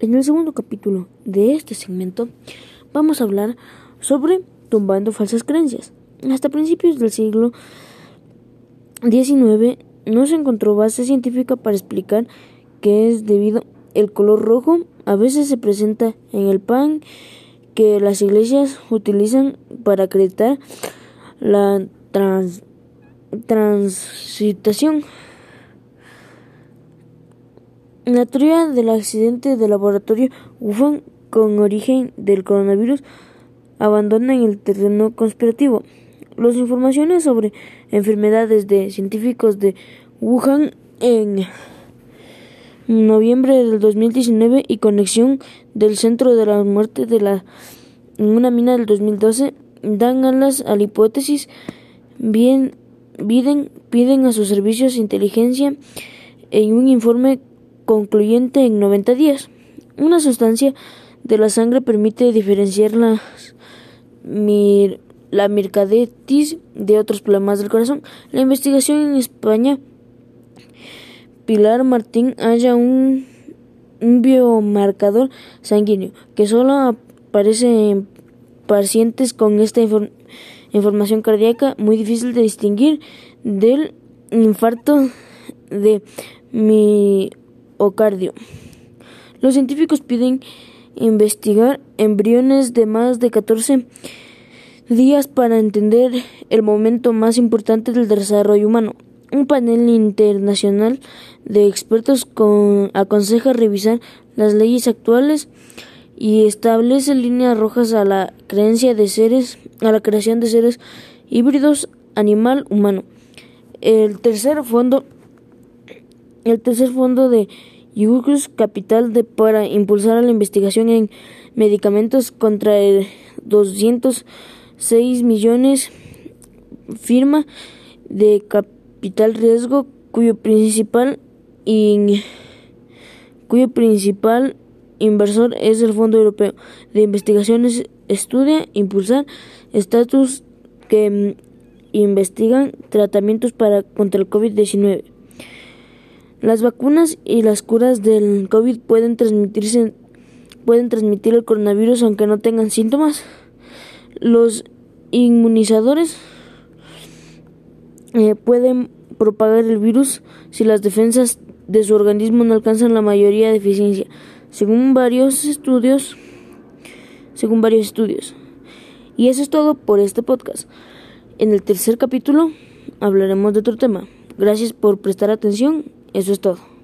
En el segundo capítulo de este segmento vamos a hablar sobre tumbando falsas creencias. Hasta principios del siglo XIX no se encontró base científica para explicar que es debido el color rojo a veces se presenta en el pan que las iglesias utilizan para acreditar la trans, transitación. La teoría del accidente de laboratorio Wuhan con origen del coronavirus abandona el terreno conspirativo. Las informaciones sobre enfermedades de científicos de Wuhan en noviembre del 2019 y conexión del centro de la muerte de la en una mina del 2012 dan alas a la hipótesis bien piden, piden a sus servicios de inteligencia en un informe concluyente en 90 días. Una sustancia de la sangre permite diferenciar la, la mircadetis de otros problemas del corazón. La investigación en España Pilar Martín halla un, biomarcador sanguíneo que solo aparece en pacientes con esta información cardíaca muy difícil de distinguir del infarto de miocardio. Los científicos piden investigar embriones de más de 14 días para entender el momento más importante del desarrollo humano. Un panel internacional de expertos con, aconseja revisar las leyes actuales y establece líneas rojas a la creencia de seres, a la creación de seres híbridos animal humano. El tercer fondo el tercer fondo de Yugos Capital de, para impulsar la investigación en medicamentos contra el 206 millones firma de capital riesgo cuyo principal cuyo principal inversor es el Fondo Europeo de Investigaciones estudia impulsar estatus que mm, investigan tratamientos para contra el COVID-19. Las vacunas y las curas del COVID pueden transmitirse pueden transmitir el coronavirus aunque no tengan síntomas. Los inmunizadores eh, pueden propagar el virus si las defensas de su organismo no alcanzan la mayoría de eficiencia, según varios estudios. Según varios estudios. Y eso es todo por este podcast. En el tercer capítulo hablaremos de otro tema. Gracias por prestar atención. Eso es todo.